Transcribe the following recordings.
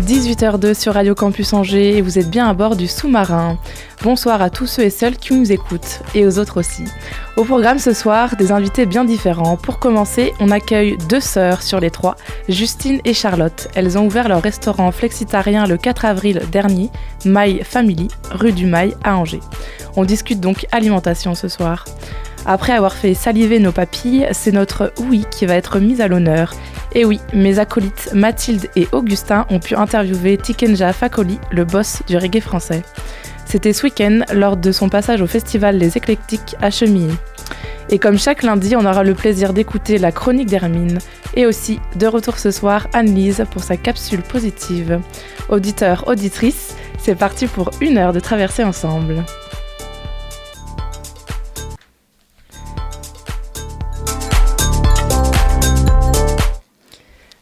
18h02 sur Radio Campus Angers et vous êtes bien à bord du sous-marin. Bonsoir à tous ceux et celles qui nous écoutent et aux autres aussi. Au programme ce soir, des invités bien différents. Pour commencer, on accueille deux sœurs sur les trois, Justine et Charlotte. Elles ont ouvert leur restaurant flexitarien le 4 avril dernier, My Family, rue du Mail à Angers. On discute donc alimentation ce soir. Après avoir fait saliver nos papilles, c'est notre oui qui va être mise à l'honneur. Et oui, mes acolytes Mathilde et Augustin ont pu interviewer Tikenja Fakoli, le boss du reggae français. C'était ce week-end lors de son passage au festival Les Éclectiques à Chemillé. Et comme chaque lundi, on aura le plaisir d'écouter la chronique d'Hermine et aussi de retour ce soir Anne-Lise pour sa capsule positive. Auditeurs, auditrices, c'est parti pour une heure de traverser ensemble.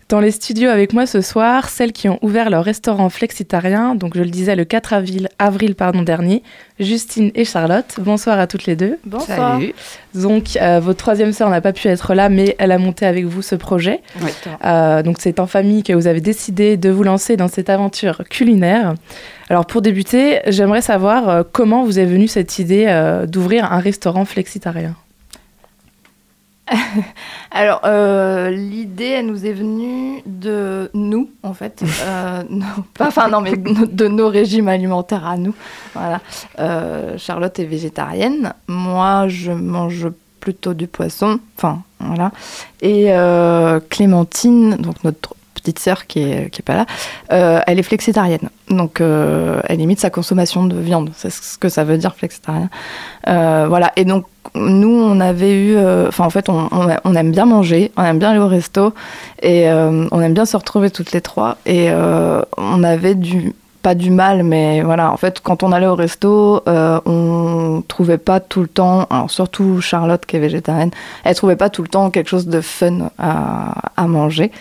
Dans les studios avec moi ce soir, celles qui ont ouvert leur restaurant flexitarien, donc je le disais le 4 avril, avril pardon, dernier, Justine et Charlotte. Bonsoir à toutes les deux. Bonsoir. Salut. Donc euh, votre troisième sœur n'a pas pu être là, mais elle a monté avec vous ce projet. Oui. Euh, donc c'est en famille que vous avez décidé de vous lancer dans cette aventure culinaire. Alors pour débuter, j'aimerais savoir euh, comment vous est venue cette idée euh, d'ouvrir un restaurant flexitarien? Alors, euh, l'idée, elle nous est venue de nous, en fait. Euh, non, pas, enfin, non, mais de nos régimes alimentaires à nous. Voilà. Euh, Charlotte est végétarienne. Moi, je mange plutôt du poisson. Enfin, voilà. Et Clémentine, donc notre petite sœur qui est, qui est pas là, euh, elle est flexitarienne. Donc, euh, elle limite sa consommation de viande. C'est ce que ça veut dire, flexitarien. Euh, voilà. Et donc, nous, on avait eu. Enfin, en fait, on, on, aime bien manger, on aime bien aller au resto, et on aime bien se retrouver toutes les trois. Et on avait du. Pas du mal, mais voilà, en fait, quand on allait au resto, euh, on trouvait pas tout le temps, alors surtout Charlotte qui est végétarienne, elle trouvait pas tout le temps quelque chose de fun à, à manger.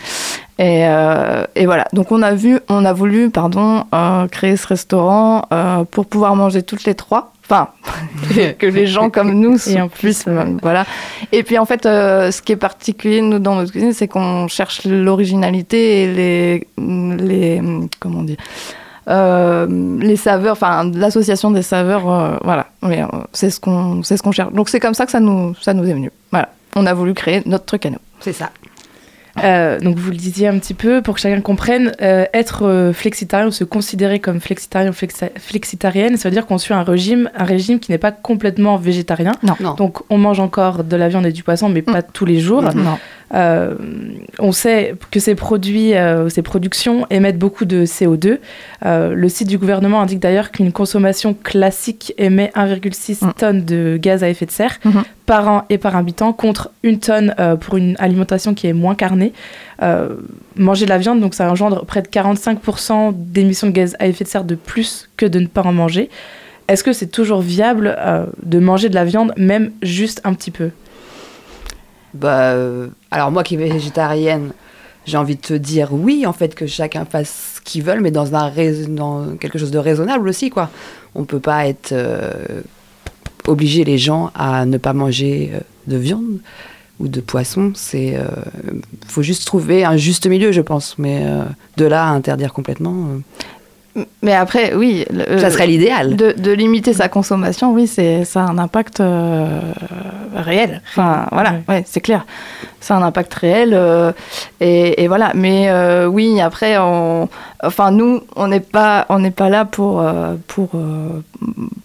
Et, euh, et voilà, donc on a vu, on a voulu, pardon, euh, créer ce restaurant euh, pour pouvoir manger toutes les trois. Enfin, que les gens comme nous Et en puissent, plus, voilà. Et puis en fait, euh, ce qui est particulier nous dans notre cuisine, c'est qu'on cherche l'originalité et les, les, comment on dit, euh, les saveurs, enfin l'association des saveurs, euh, voilà. Mais euh, c'est ce qu'on, c'est ce qu'on cherche. Donc c'est comme ça que ça nous, ça nous est venu. Voilà. On a voulu créer notre truc à nous. C'est ça. Euh, donc vous le disiez un petit peu pour que chacun comprenne, euh, être euh, flexitarien ou se considérer comme flexitarien ou flexitarienne, ça veut dire qu'on suit un régime, un régime qui n'est pas complètement végétarien. Non. Donc on mange encore de la viande et du poisson, mais pas tous les jours. Non. Euh, on sait que ces produits, euh, ces productions émettent beaucoup de CO2. Euh, le site du gouvernement indique d'ailleurs qu'une consommation classique émet 1,6 Mm. tonnes de gaz à effet de serre Mhm. par an et par habitant, contre une tonne euh, pour une alimentation qui est moins carnée. Euh, manger de la viande, donc ça engendre près de 45% d'émissions de gaz à effet de serre de plus que de ne pas en manger. Est-ce que c'est toujours viable euh, de manger de la viande, même juste un petit peu? Bah, euh, alors moi qui est végétarienne, j'ai envie de te dire oui, en fait, que chacun fasse ce qu'il veut, mais dans, quelque chose de raisonnable aussi, quoi. On peut pas être euh, obliger les gens à ne pas manger euh, de viande ou de poisson. C'est, euh, faut juste trouver un juste milieu, je pense. Mais euh, de là à interdire complètement, Mais après, oui. le- euh, ça serait l'idéal. de, de limiter sa consommation, oui, c'est ça a un impact euh, réel. Enfin, voilà, Ouais. ouais, c'est clair. Ça a un impact réel. euh, et, et voilà. Mais euh, oui, après, on, enfin, nous, on n'est pas, on n'est pas là pour euh, pour euh,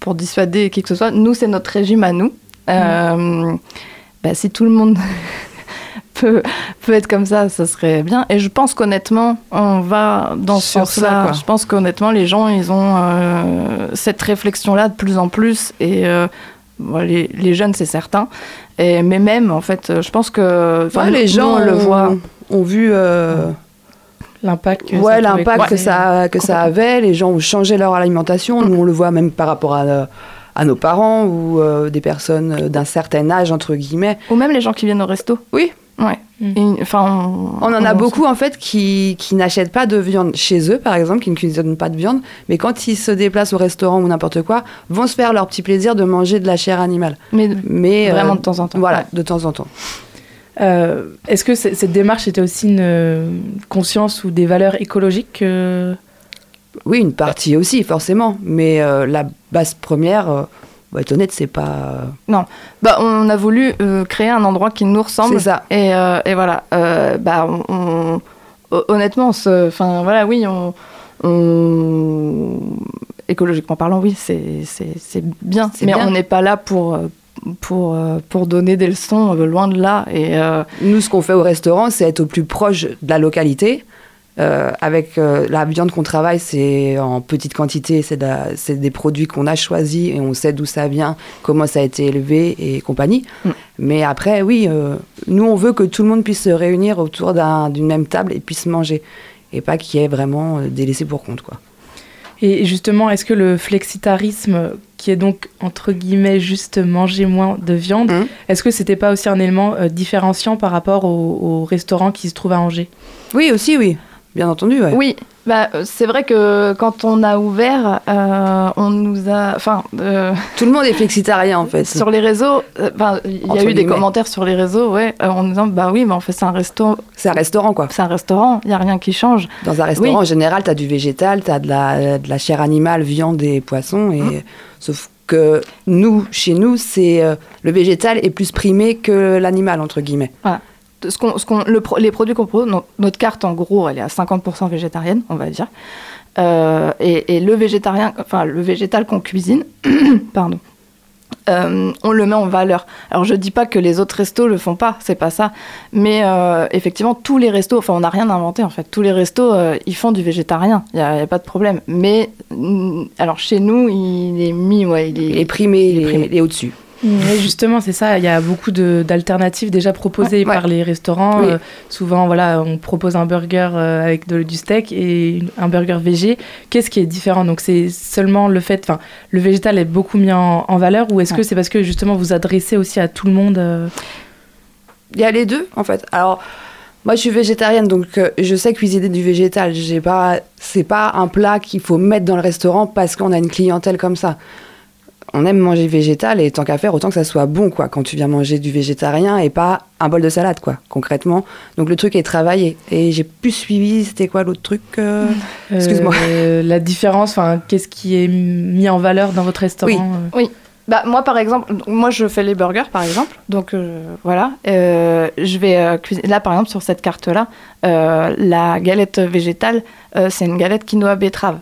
pour dissuader qui que ce soit. Nous, c'est notre régime à nous. Euh, bah, si tout le monde peut, peut être comme ça, ça serait bien. Et je pense qu'honnêtement, on va dans ce sens-là. Je pense qu'honnêtement, les gens, ils ont euh, cette réflexion-là de plus en plus. Et euh, bon, les, les jeunes, c'est certain. Et, mais même, en fait, je pense que Ouais, les gens nous, on le voit. ont vu euh, L'impact que ça ouais, l'impact que ça, que ça avait. Les gens ont changé leur alimentation. Nous, on le voit même par rapport à, à nos parents ou euh, des personnes d'un certain âge, entre guillemets. Ou même les gens qui viennent au resto. Oui. Ouais. Mm. Enfin, on, On en a on- beaucoup, en fait, qui, qui n'achètent pas de viande chez eux, par exemple, qui ne cuisinent pas de viande, mais quand ils se déplacent au restaurant ou n'importe quoi, vont se faire leur petit plaisir de manger de la chair animale. Mais Mais, vraiment euh, de temps en temps. Voilà, Ouais. de temps en temps. Euh, Est-ce que c'est- cette démarche était aussi une euh, conscience ou des valeurs écologiques euh, Oui, une partie aussi, forcément. Mais euh, la base première, euh, pour être honnête, c'est pas. Bah, on a voulu euh, créer un endroit qui nous ressemble. C'est ça. Et, euh, et voilà. Euh, bah, on, on- ho- honnêtement, enfin voilà, oui, on, on- écologiquement parlant, oui, c'est bien. Mais bien. on n'est pas là pour euh, pour euh, pour donner des leçons, euh, loin de là. Et euh, Nous, ce qu'on fait au restaurant, c'est être au plus proche de la localité. Euh, avec euh, la viande qu'on travaille, c'est en petite quantité, c'est de des produits qu'on a choisis et on sait d'où ça vient, comment ça a été élevé et compagnie. Mm. Mais après, oui, euh, nous, on veut que tout le monde puisse se réunir autour d'un- d'une même table et puisse manger. Et pas qu'il y ait vraiment des laissés pour compte, quoi. Et justement, est-ce que le flexitarisme, qui est donc entre guillemets juste manger moins de viande, Mhm. est-ce que c'était pas aussi un élément euh, différenciant par rapport au, au restaurant qui se trouve à Angers? Oui, aussi, oui. Bien entendu, ouais. oui, bah, euh, c'est vrai que quand on a ouvert, euh, on nous a, enfin. euh, Tout le monde est flexitarien, en fait. Sur les réseaux, euh, il y a eu des commentaires sur les réseaux, ouais, en disant bah oui, mais en fait c'est un resto, C'est un restaurant, quoi. c'est un restaurant, il y a rien qui change. Dans un restaurant, Oui. en général, tu as du végétal, tu as de la, de la chair animale, viande et poisson. Et... Mmh. Sauf que nous, chez nous, c'est le végétal est plus primé que l'animal, entre guillemets. Ce qu'on, ce qu'on, le les produits qu'on propose, no- notre carte en gros, elle est à 50% végétarienne, on va dire. Euh, et, et le végétarien, enfin le végétal qu'on cuisine, pardon. euh, on le met en valeur. Alors je dis pas que les autres restos le font pas, c'est pas ça. Mais euh, effectivement, tous les restos, enfin on n'a rien inventé en fait. Tous les restos, ils font du végétarien, il y, a pas de problème. Mais mm, alors chez nous, il est mis, ouais, il est, Il est primé, il est, primé. il est au-dessus. Et justement, c'est ça. Il y a beaucoup de- d'alternatives déjà proposées Ouais, ouais. par les restaurants. Oui. Euh, souvent, voilà, on propose un burger euh, avec de- du steak et un burger végé. Qu'est-ce qui est différent? Donc, c'est seulement le fait. Enfin, le végétal est beaucoup mis en, en valeur, ou est-ce que c'est parce que justement vous adressez aussi à tout le monde euh, Il y a les deux, en fait. Alors, moi, je suis végétarienne, donc euh, je sais cuisiner du végétal. J'ai pas, c'est pas un plat qu'il faut mettre dans le restaurant parce qu'on a une clientèle comme ça. On aime manger végétal et tant qu'à faire, autant que ça soit bon, quoi, quand tu viens manger du végétarien et pas un bol de salade, quoi, concrètement. Donc le truc est travaillé. Et j'ai plus suivi, c'était quoi l'autre truc euh Excuse-moi. euh, la différence, enfin, qu'est-ce qui est mis en valeur dans votre restaurant euh Bah, moi, par exemple, moi, je fais les burgers, par exemple. Donc, euh, voilà. Euh, je vais euh, cuisiner. Là, par exemple, sur cette carte-là, euh, la galette végétale, euh, c'est une galette quinoa betterave.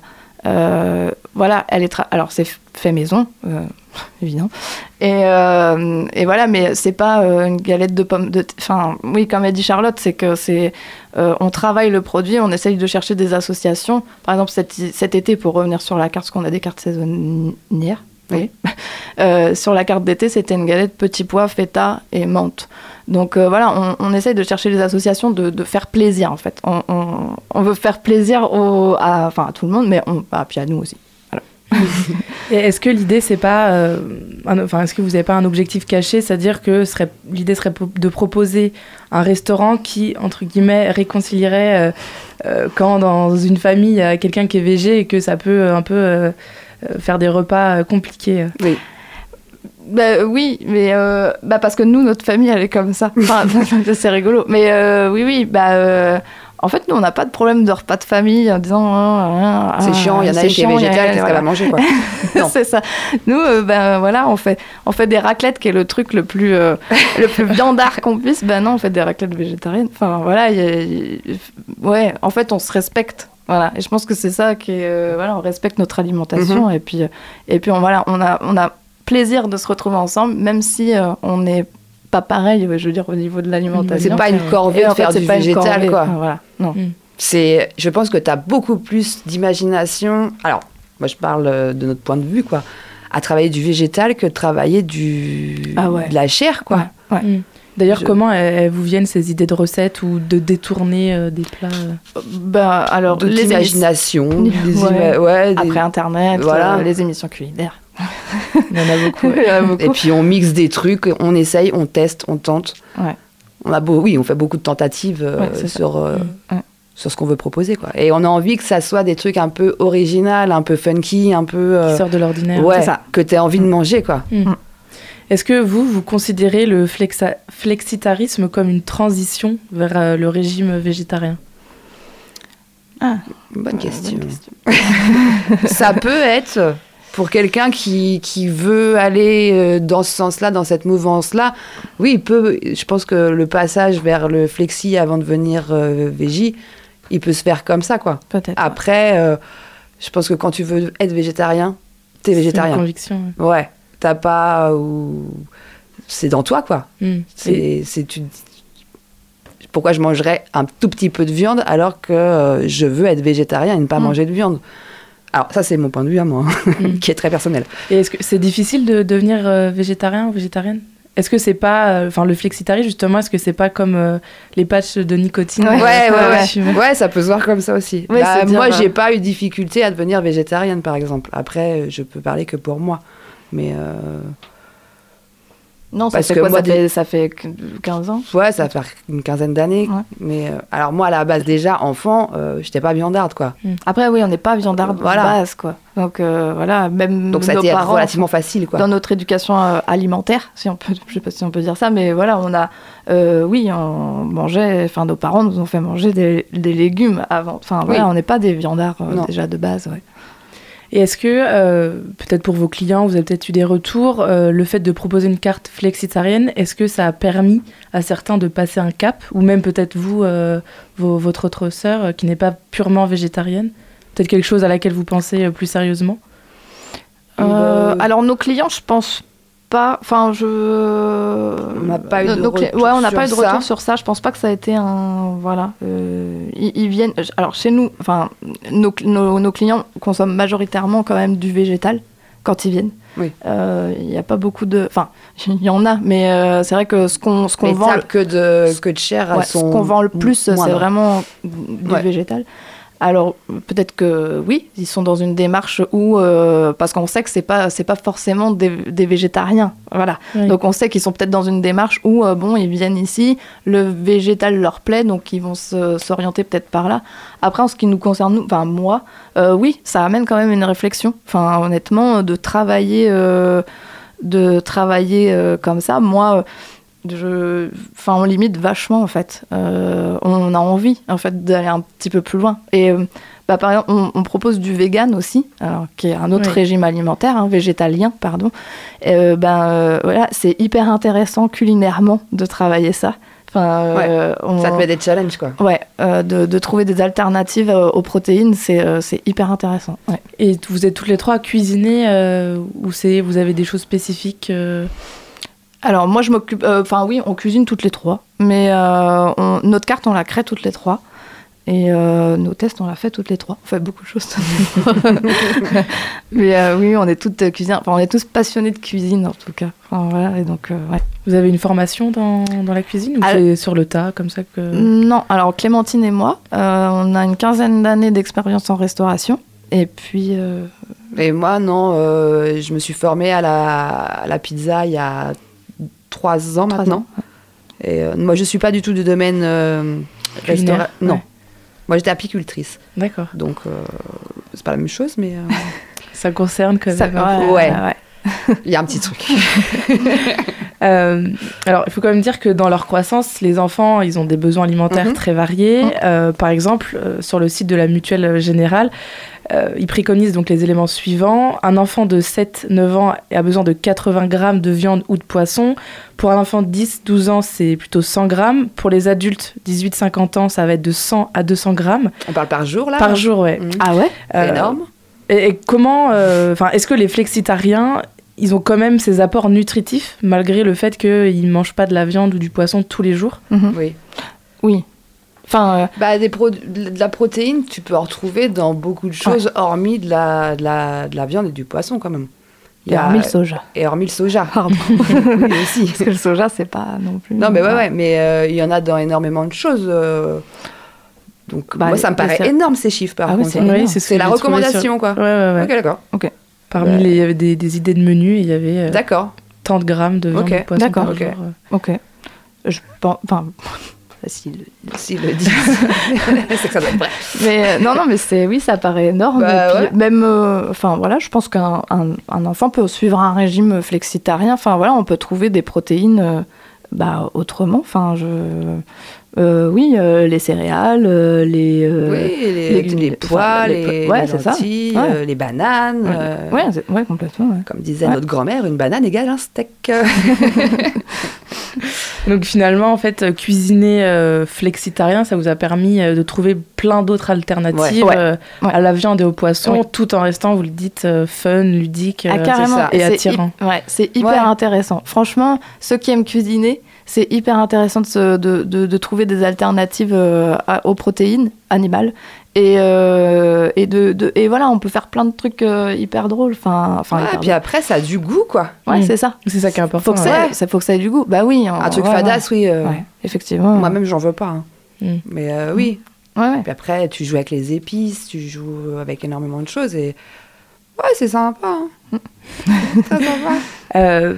Euh, voilà, elle est. tra- Alors, c'est fait maison, euh, évidemment. Et, euh, et voilà, mais c'est pas euh, une galette de pommes de. Enfin, oui, comme a dit Charlotte, c'est que c'est. euh, on travaille le produit, on essaye de chercher des associations. Par exemple, cet, cet été, pour revenir sur la carte, parce qu'on a des cartes saisonnières. Oui. Euh, sur la carte d'été, c'était une galette petit pois, feta et menthe. Donc euh, voilà, on, on essaye de chercher les associations, de, de faire plaisir en fait. On, on- on veut faire plaisir au, à, enfin, à tout le monde, mais on, ah, puis à nous aussi. Est-ce que l'idée, c'est pas. euh, Enfin, est-ce que vous n'avez pas un objectif caché C'est-à-dire que l'idée serait de proposer un restaurant qui, entre guillemets, réconcilierait euh, euh, quand dans une famille, il y a quelqu'un qui est végé et que ça peut un peu faire des repas compliqués. Oui. Bah, oui, mais bah, parce que nous, notre famille, elle est comme ça. Enfin, c'est rigolo. Mais oui, oui, bah. En fait, nous, on n'a pas de problème de repas de famille en disant. ah, ah, C'est chiant, il y en a une qui est végétale, qu'est-ce qu'elle va manger, quoi c'est ça. Nous, euh, ben voilà, on fait, on fait des raclettes, qui est le truc le plus, euh, le plus viandard qu'on puisse. Ben non, on fait des raclettes végétariennes. Enfin voilà, y a- ouais, en fait, on se respecte. Voilà, et je pense que c'est ça qui est, euh, voilà, on respecte notre alimentation et puis, euh, et puis on voilà, on a, on a plaisir de se retrouver ensemble, même si on n'est pas pareil, je veux dire au niveau de l'alimentation. C'est pas une corvée de en fait, faire c'est du pas végétal, corvée. quoi. Voilà, non. c'est je pense que tu as beaucoup plus d'imagination alors moi je parle euh, de notre point de vue quoi à travailler du végétal que de travailler du, Ah ouais. de la chair, quoi. Ouais. Mm. D'ailleurs, Je- comment elles, vous viennent ces idées de recettes ou de détourner euh, des plats euh Ben, alors, De les l'imagination, des Ouais. ima- ouais, des- après Internet, Voilà. euh, les émissions culinaires. Il y en a beaucoup. Il y en a beaucoup. Et puis on mixe des trucs, on essaye, on teste, on tente. Ouais. On a beau, oui, on fait beaucoup de tentatives euh, Ouais, sur, euh, Mm. sur ce qu'on veut proposer. Quoi. Et on a envie que ça soit des trucs un peu original, un peu funky, un peu... euh, Qui sort de l'ordinaire. ouais, c'est ça. que tu as envie de manger. quoi. Est-ce que vous, vous considérez le flexa- flexitarisme comme une transition vers euh, le régime végétarien? Bonne question. ça peut être pour quelqu'un qui, qui veut aller euh, dans ce sens-là, dans cette mouvance-là. Oui, il peut. Je pense que le passage vers le flexi avant de venir euh, végie, il peut se faire comme ça, quoi. Peut-être. Après, euh, je pense que quand tu veux être végétarien, t'es C'est une végétarien. conviction. Ouais, t'as pas ou c'est dans toi quoi. ouais. Mm. C'est c'est tu pourquoi je mangerais un tout petit peu de viande alors que euh, je veux être végétarien et ne pas Mm. manger de viande? Alors ça c'est mon point de vue à moi, Mm. qui est très personnel. Et est-ce que c'est difficile de devenir euh, végétarien ou végétarienne? Est-ce que c'est pas, euh, enfin le flexitarisme justement, est-ce que c'est pas comme euh, les patchs de nicotine? Ouais. Ouais, ouais, ouais. ça peut se voir comme ça aussi. Ouais, Bah, se dire, moi, j'ai pas eu de difficulté à devenir végétarienne, par exemple. Après, je peux parler que pour moi. Mais euh, Non, ça Parce fait que quoi? moi, ça, fait, ça fait 15 ans? Ouais, ça fait une quinzaine d'années. Ouais. Mais euh, alors moi, à la base, déjà, enfant, euh, j'étais pas viandarde, quoi. Après, oui, on n'est pas viandard Voilà. de base, quoi. Donc, euh, voilà, même Donc ça a nos été parents, relativement facile, quoi. dans notre éducation euh, alimentaire, si on peut, je sais pas si on peut dire ça, mais voilà, on a, oui, on mangeait, enfin, nos parents nous ont fait manger des, des légumes avant. Enfin, voilà, Oui. on n'est pas des viandards déjà de base, ouais. Et est-ce que, euh, peut-être pour vos clients, vous avez peut-être eu des retours, euh, le fait de proposer une carte flexitarienne, est-ce que ça a permis à certains de passer un cap Ou même peut-être vous, euh, vos- votre autre sœur, qui n'est pas purement végétarienne Peut-être quelque chose à laquelle vous pensez plus sérieusement? Alors nos clients, je pense pas. Enfin, je. On n'a pas eu de cli- retour Ouais, on n'a sur pas eu de ça. retour sur ça. Je pense pas que ça a été un. Voilà. Euh, ils, ils viennent. Alors chez nous, enfin, nos, nos, nos clients consomment majoritairement quand même du végétal quand ils viennent. Oui. Euh, Il n'y a pas beaucoup de. Enfin, il y en a, mais euh, c'est vrai que ce qu'on ce Mais vend. que de, que de chair à Ouais, ce son qu'on vend le plus, c'est vraiment du Ouais. végétal. Alors peut-être que oui, ils sont dans une démarche où euh, parce qu'on sait que c'est pas c'est pas forcément des, des végétariens, voilà. Oui. Donc on sait qu'ils sont peut-être dans une démarche où euh, bon ils viennent ici, le végétal leur plaît, donc ils vont s'orienter peut-être par là. Après en ce qui nous concerne nous, enfin moi, euh, oui, ça amène quand même une réflexion. Enfin honnêtement, de travailler de travailler comme ça, moi. Je, enfin, on limite vachement en fait. Euh, on a envie en fait d'aller un petit peu plus loin. Et euh, bah, par exemple, on, on propose du vegan aussi, alors, qui est un autre Oui. régime alimentaire, hein, végétalien, pardon. Et, euh, ben euh, voilà, c'est hyper intéressant culinairement de travailler ça. Enfin, euh, on- Ça te met des challenges, quoi. Ouais, euh, de, de trouver des alternatives euh, aux protéines, c'est euh, hyper intéressant. Ouais. Et vous êtes toutes les trois à cuisiner euh, ou c'est vous avez des choses spécifiques euh, Alors moi je m'occupe, euh, enfin oui, on cuisine toutes les trois, mais euh, on- notre carte on la crée toutes les trois. Et euh, nos tests, on l'a fait toutes les trois. On fait beaucoup de choses. mais euh, oui, on est toutes euh, cuisinières. Enfin, on est tous passionnés de cuisine en tout cas. Enfin, voilà, et donc, euh, ouais. Vous avez une formation dans, dans la cuisine ou Ah, c'est sur le tas comme ça que Non, alors Clémentine et moi, euh, on a une quinzaine d'années d'expérience en restauration. Et puis, euh, Et moi, non, euh, je me suis formée à la, à la pizza il y a trois ans maintenant. Et euh, moi, je suis pas du tout du domaine euh, Culinaire, restaura- Non. ouais. Moi, j'étais apicultrice. D'accord. Donc, euh, c'est pas la même chose, mais euh, Ça concerne quand ça, même. peu. Ouais. ouais. il y a un petit truc. Alors, il faut quand même dire que dans leur croissance, les enfants, ils ont des besoins alimentaires Mhm. très variés. Mhm. Par exemple, sur le site de la Mutuelle Générale, euh, ils préconisent donc les éléments suivants. Un enfant de 7-9 ans a besoin de 80 grammes de viande ou de poisson. Pour un enfant de 10-12 ans, c'est plutôt 100 grammes. Pour les adultes 18-50 ans, ça va être de 100 à 200 grammes. On parle par jour, là Par jour, ouais. Mhm. Ah ouais? C'est Euh, énorme. Et, et comment, euh, enfin, est-ce que les flexitariens, ils ont quand même ces apports nutritifs malgré le fait qu'ils mangent pas de la viande ou du poisson tous les jours? Mhm. Oui. Oui. Enfin, euh, Bah, des pro- de la protéine, tu peux en retrouver dans beaucoup de choses, hormis de la, de, la, de la viande et du poisson, quand même. Il y Et a- hormis le soja. Et hormis le soja. Pardon. Oui, aussi. Parce que le soja, c'est pas non plus. Non, mais ouais, ouais, mais euh, il y en a dans énormément de choses. euh, Donc, Bah, moi, ça me bah, paraît énorme ces chiffres, par Ah oui, contre. c'est énorme. Oui, c'est ce la recommandation, sur- quoi. Ouais, ouais, ouais. Ok, d'accord. Parmi Ouais. les, il y avait des, des idées de menu, et il y avait euh, D'accord. tant de grammes de viande Ok, de poisson d'accord, ok. jour, euh. Ok. Je pense. Enfin. Facile. S'ils le disent. Mais euh, non, non, mais c'est oui, ça paraît énorme. Bah, Et puis, ouais. Même, euh, enfin voilà, je pense qu'un un, un enfant peut suivre un régime flexitarien. Enfin voilà, on peut trouver des protéines euh, bah, autrement. Enfin, je, euh, oui, euh, les céréales, euh, les, euh, oui, les, les- les pois, enfin, les les, pois, ouais, les lentilles, Ouais. euh, les bananes. ouais, euh, ouais, complètement. ouais. Comme disait Ouais. notre grand-mère, une banane égale un steak. Donc finalement, en fait, cuisiner euh, flexitarien, ça vous a permis de trouver plein d'autres alternatives Ouais. euh, Ouais. à la viande et au poisson, Oui. tout en restant, vous le dites, euh, fun, ludique, Ah, euh, et C'est attirant. c'est hyper Ouais. intéressant. Franchement, ceux qui aiment cuisiner, c'est hyper intéressant de, se- de, de- de trouver des alternatives euh, à- aux protéines animales. Et, euh, et, de, de- et voilà, on peut faire plein de trucs euh, hyper drôles. Enfin, enfin Ouais, hyper puis après, ça a du goût, quoi. Ouais, Mm. c'est ça. C'est ça qui est important. Faut que, ouais. ça, faut que ça ait du goût. Bah oui. Un truc ouais, fadasse, oui. euh, effectivement. Moi-même, j'en veux pas. hein. Mm. Mais euh, oui. Ouais, ouais. Puis après, tu joues avec les épices, tu joues avec énormément de choses. Et ouais, c'est sympa. hein. Très sympa. Euh,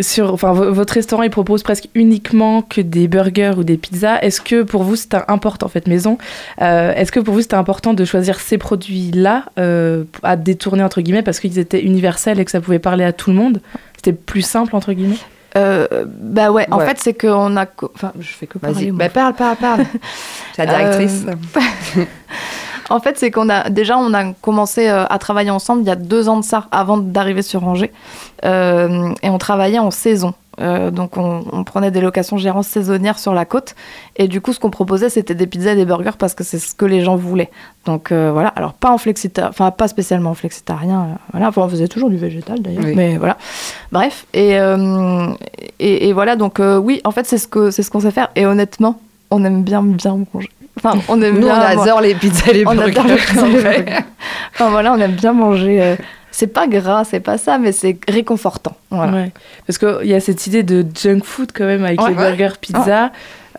sur, enfin, vo- votre restaurant, il propose presque uniquement que des burgers ou des pizzas. Est-ce que pour vous, c'était important, en fait, maison, euh, est-ce que pour vous, c'était important de choisir ces produits-là euh, à détourner, entre guillemets, parce qu'ils étaient universels et que ça pouvait parler à tout le monde? C'était plus simple, entre guillemets? Euh, bah ouais, en fait, c'est qu'on a. Enfin, je fais que parler. Bah, parle, parle, parle. C'est la directrice. En fait, c'est qu'on a déjà on a commencé euh, à travailler ensemble il y a deux ans de ça, avant d'arriver sur Angers, Euh, et on travaillait en saison. Euh, donc on, on prenait des locations gérantes saisonnières sur la côte, et du coup ce qu'on proposait c'était des pizzas et des burgers parce que c'est ce que les gens voulaient. Donc euh, voilà, alors pas en flexitarien, enfin pas spécialement en flexitarien, voilà, enfin on faisait toujours du végétal d'ailleurs, Oui. mais voilà. Bref, et, et, et voilà donc oui, en fait c'est ce que c'est ce qu'on sait faire, et honnêtement on aime bien bien manger. Enfin on aime Nous, on bien adore les pizzas et les on burgers. adore les pizzas les en vrai. burgers. Enfin voilà, on aime bien manger. euh, c'est pas gras, c'est pas ça, mais c'est réconfortant. Voilà. Ouais. Parce qu'il y a cette idée de junk food quand même avec Ouais. les burgers, pizza.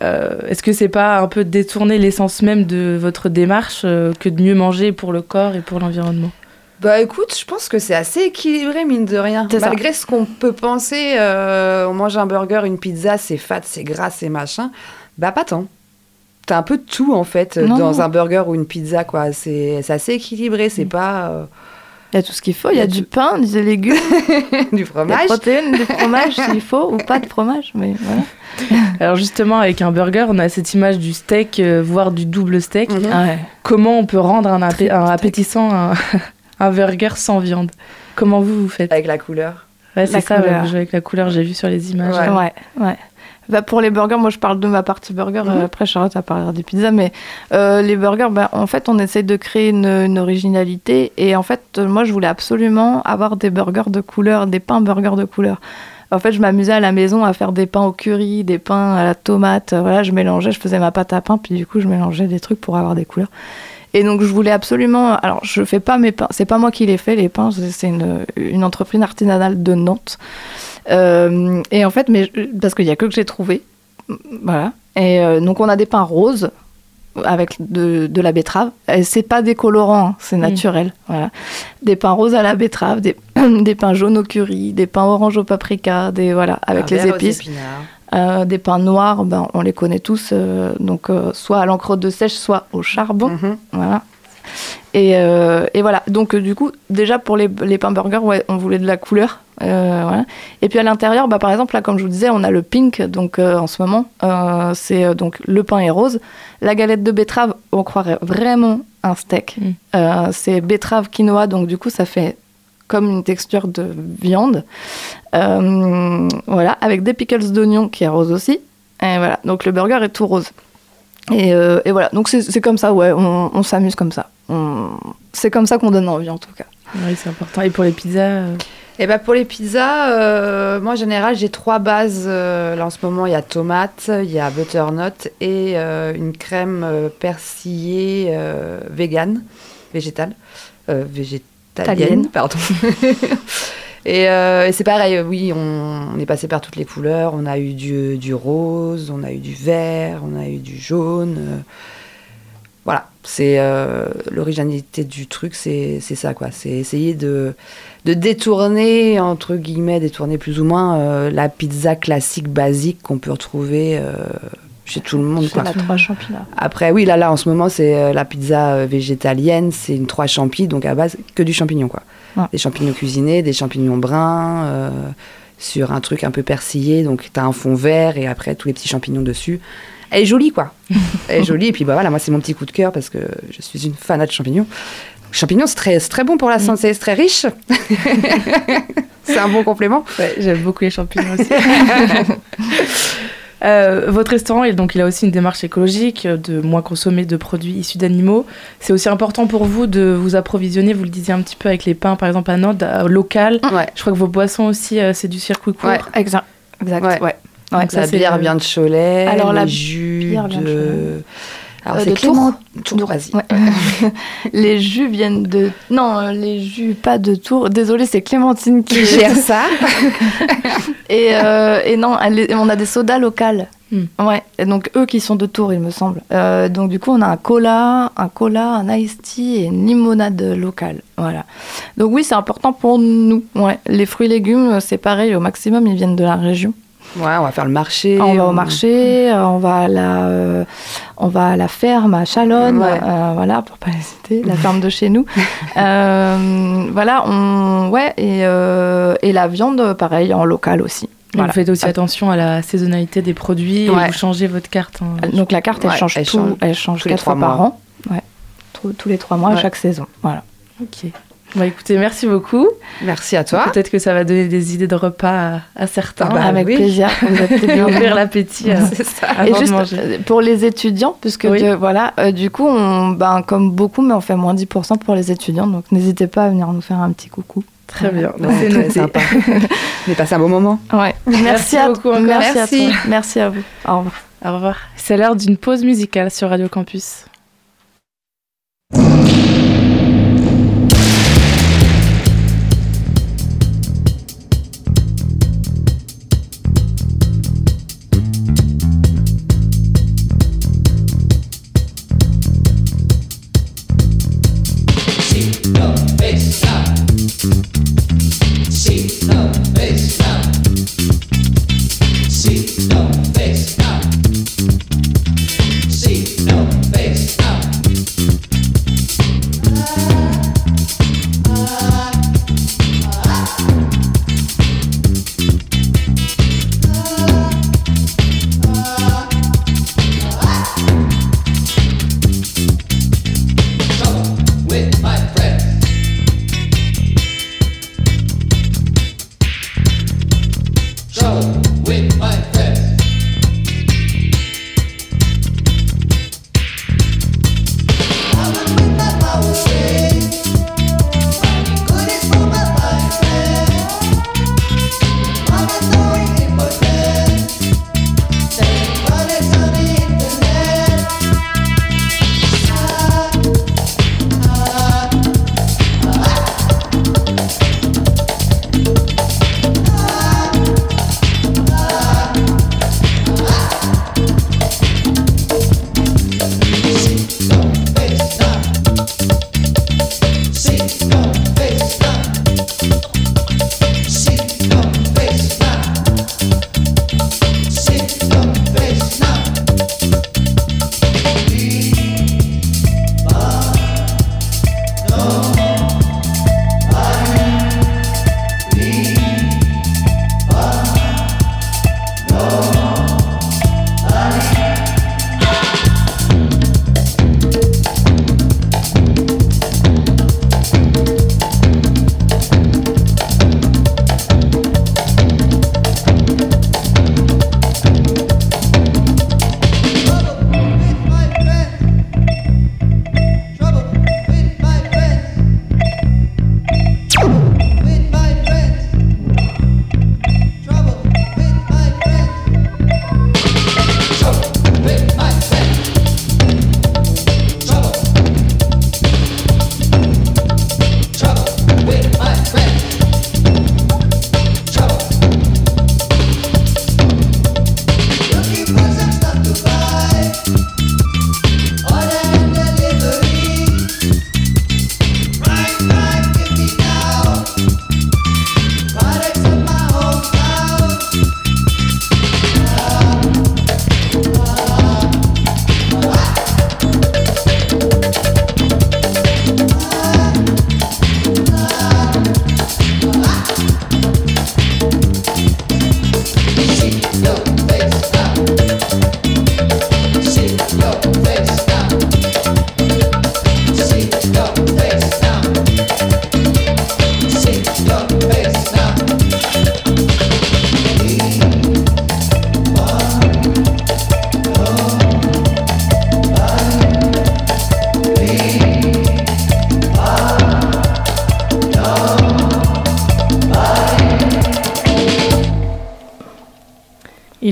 Euh, Est-ce que c'est pas un peu détourner l'essence même de votre démarche euh, que de mieux manger pour le corps et pour l'environnement? Bah écoute, je pense que c'est assez équilibré, mine de rien. Ça. Malgré ce qu'on peut penser, euh, on mange un burger, une pizza, c'est fat, c'est gras, c'est machin. Bah pas tant. T'as un peu de tout en fait Non, dans non. un burger ou une pizza quoi. C'est c'est assez équilibré, c'est pas euh, Il y a tout ce qu'il faut. Il y a du pain, des légumes, du des fromage. protéines, du fromage s'il faut, ou pas de fromage. Mais voilà. Alors justement, avec un burger, on a cette image du steak, euh, voire du double steak. Mhm. Ouais. Comment on peut rendre un, appé- un steak. appétissant un, un burger sans viande? Comment vous vous faites? Avec la couleur. Ouais, c'est ça, ouais, couleur. vous jouez avec la couleur, j'ai vu sur les images. Ouais. Ouais, ouais. Bah, pour les burgers, moi je parle de ma partie burger, euh, après Charlotte a parlé des pizzas, mais euh, les burgers, bah, en fait on essaye de créer une, une originalité et en fait moi je voulais absolument avoir des burgers de couleur, des pains burgers de couleur. En fait je m'amusais à la maison à faire des pains au curry, des pains à la tomate, euh, voilà je mélangeais, je faisais ma pâte à pain, puis du coup je mélangeais des trucs pour avoir des couleurs. Et donc je voulais absolument, alors je fais pas mes pains, c'est pas moi qui les fais les pains, c'est c'est une, une entreprise artisanale de Nantes. Euh, et en fait, mais parce qu'il y a que que j'ai trouvé, voilà. Et euh, donc on a des pains roses avec de, de la betterave. Et c'est pas des colorants, hein, c'est Mm. naturel, voilà. Des pains roses à la betterave, des, des pains jaunes au curry, des pains orange au paprika, des voilà avec les épices. Euh, des pains noirs, ben, on les connaît tous, euh, donc euh, soit à l'encre de sèche, soit au charbon. Mhm. Voilà. Et, euh, et voilà. Donc, euh, du coup, déjà pour les, les pains burgers, ouais, on voulait de la couleur. Euh, voilà. Et puis à l'intérieur, bah, par exemple, là, comme je vous disais, on a le pink. Donc, euh, en ce moment, euh, c'est donc le pain est rose. La galette de betterave, on croirait vraiment un steak. Mm. C'est betterave quinoa. Donc, du coup, ça fait comme une texture de viande. Voilà. Avec des pickles d'oignon qui est rose aussi. Et voilà. Donc, le burger est tout rose. Et, et voilà, donc c'est comme ça, ouais, on, on s'amuse comme ça. On- C'est comme ça qu'on donne envie en tout cas. Oui, c'est important. Et pour les pizzas Et ben pour les pizzas, euh, moi en général j'ai trois bases. euh, là en ce moment il y a tomate, il y a butternut et euh, une crème persillée euh, vegan, végétale, végétalienne, Talienne. pardon. Et, et c'est pareil, oui, on, on est passé par toutes les couleurs. On a eu du, du rose, on a eu du vert, on a eu du jaune. voilà, c'est l'originalité du truc, c'est c'est ça quoi. C'est essayer de, de détourner, entre guillemets, détourner plus ou moins euh, la pizza classique basique qu'on peut retrouver euh, chez tout le monde. C'est la trois champignons. Après, oui, là, là, en ce moment, c'est euh, la pizza végétalienne, c'est une trois champis, donc à base que du champignon, quoi. Ouais. Des champignons cuisinés, des champignons bruns, sur un truc un peu persillé, donc t'as un fond vert et après tous les petits champignons dessus. Elle est jolie, quoi. Elle est jolie, et puis bah voilà, moi, c'est mon petit coup de cœur parce que je suis une fanat de champignons. Champignons, c'est très, très bon pour la santé, c'est très riche. c'est un bon complément. Ouais, j'aime beaucoup les champignons aussi. Euh, votre restaurant, il, donc, il a aussi une démarche écologique, euh, de moins consommer de produits issus d'animaux. C'est aussi important pour vous de vous approvisionner, vous le disiez un petit peu avec les pains, par exemple à Nantes, local. Ouais. Je crois que vos boissons aussi, euh, c'est du circuit court. Ouais. Exact. Exact. Ouais. Donc, la c'est bière le- vient de Cholet, Alors, la les jus bière vient de Cholet. Alors, Euh, c'est de Clément... Ouais. les jus viennent de. Non, les jus pas de Tours. Désolée, c'est Clémentine qui gère ça. Et, euh, et non, on a des sodas locales. Hmm. Ouais, et donc eux qui sont de Tours, il me semble. Euh, donc du coup, on a un cola, un cola, un iced tea et une limonade locale. Voilà. Donc oui, c'est important pour nous. Ouais, les fruits et légumes, c'est pareil, au maximum, ils viennent de la région. Ouais, on va faire le marché. on va au marché, euh, on va à la, euh, on va à la ferme à Chalonne, Ouais. euh, voilà, pour pas les citer, la ferme de chez nous. Euh, voilà, on, ouais, et, euh, et la viande, pareil, en local aussi. Vous faites aussi attention à la saisonnalité des produits et Ouais. vous changez votre carte. hein. Donc la carte, elle Ouais, change elle tout, change elle change tous les quatre trois fois par mois. an. Ouais. Tous, tous les trois mois, à chaque saison. Voilà. Ok. Bah écoutez, merci beaucoup. Merci à toi. Peut-être que ça va donner des idées de repas à, à certains. Ah bah Avec oui. plaisir. Vous êtes ouvrir l'appétit euh, C'est ça. Et juste manger. euh, pour les étudiants, puisque Oui. de- voilà, euh, du coup, on, ben, comme beaucoup, mais on fait moins 10% pour les étudiants, donc n'hésitez pas à venir nous faire un petit coucou. Très bien. Ouais, C'est très noté. sympa. On est passé un bon moment. Ouais. Merci à beaucoup encore. Merci, Merci. à toi. Merci à vous. Au revoir. Au revoir. C'est l'heure d'une pause musicale sur Radio Campus.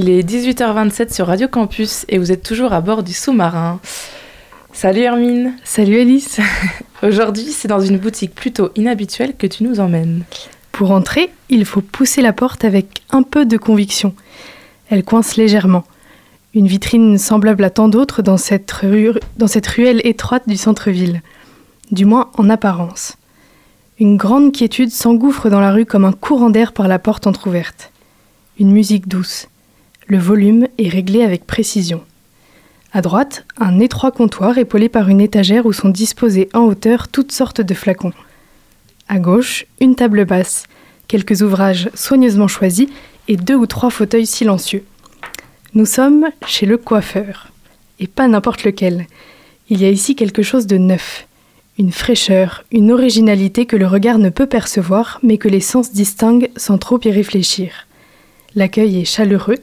Il est 18h27 sur Radio Campus et vous êtes toujours à bord du sous-marin. Salut Hermine. Salut Alice. Aujourd'hui, c'est dans une boutique plutôt inhabituelle que tu nous emmènes. Pour entrer, il faut pousser la porte avec un peu de conviction. Elle coince légèrement. Une vitrine semblable à tant d'autres dans, dans cette ruelle étroite du centre-ville. Du moins en apparence. Une grande quiétude s'engouffre dans la rue comme un courant d'air par la porte entr'ouverte. Une musique douce. Le volume est réglé avec précision. À droite, un étroit comptoir épaulé par une étagère où sont disposés en hauteur toutes sortes de flacons. À gauche, une table basse, quelques ouvrages soigneusement choisis et deux ou trois fauteuils silencieux. Nous sommes chez le coiffeur. Et pas n'importe lequel. Il y a ici quelque chose de neuf. Une fraîcheur, une originalité que le regard ne peut percevoir, mais que les sens distinguent sans trop y réfléchir. L'accueil est chaleureux,